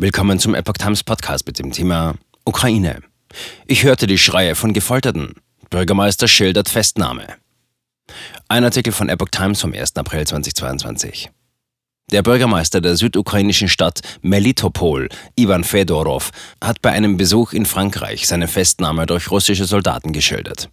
Willkommen zum Epoch Times Podcast mit dem Thema Ukraine. Ich hörte die Schreie von Gefolterten. Bürgermeister schildert Festnahme. Ein Artikel von Epoch Times vom 1. April 2022. Der Bürgermeister der südukrainischen Stadt Melitopol, Ivan Fedorov, hat bei einem Besuch in Frankreich seine Festnahme durch russische Soldaten geschildert.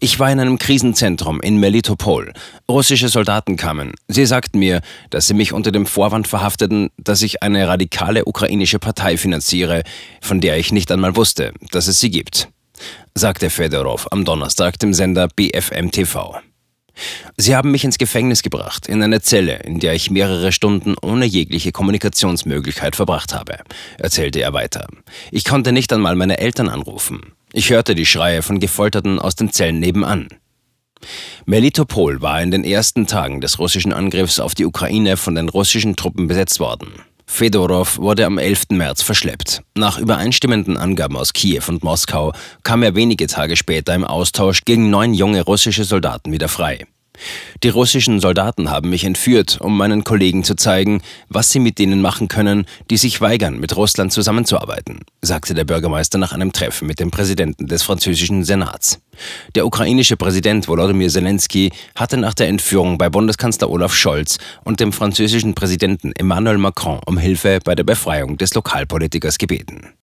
Ich war in einem Krisenzentrum in Melitopol. Russische Soldaten kamen. Sie sagten mir, dass sie mich unter dem Vorwand verhafteten, dass ich eine radikale ukrainische Partei finanziere, von der ich nicht einmal wusste, dass es sie gibt, sagte Fedorov am Donnerstag dem Sender BFM TV. Sie haben mich ins Gefängnis gebracht, in eine Zelle, in der ich mehrere Stunden ohne jegliche Kommunikationsmöglichkeit verbracht habe, erzählte er weiter. Ich konnte nicht einmal meine Eltern anrufen. Ich hörte die Schreie von Gefolterten aus den Zellen nebenan. Melitopol war in den ersten Tagen des russischen Angriffs auf die Ukraine von den russischen Truppen besetzt worden. Fedorov wurde am 11. März verschleppt. Nach übereinstimmenden Angaben aus Kiew und Moskau kam er wenige Tage später im Austausch gegen neun junge russische Soldaten wieder frei. Die russischen Soldaten haben mich entführt, um meinen Kollegen zu zeigen, was sie mit denen machen können, die sich weigern, mit Russland zusammenzuarbeiten, sagte der Bürgermeister nach einem Treffen mit dem Präsidenten des französischen Senats. Der ukrainische Präsident Volodymyr Zelensky hatte nach der Entführung bei Bundeskanzler Olaf Scholz und dem französischen Präsidenten Emmanuel Macron um Hilfe bei der Befreiung des Lokalpolitikers gebeten.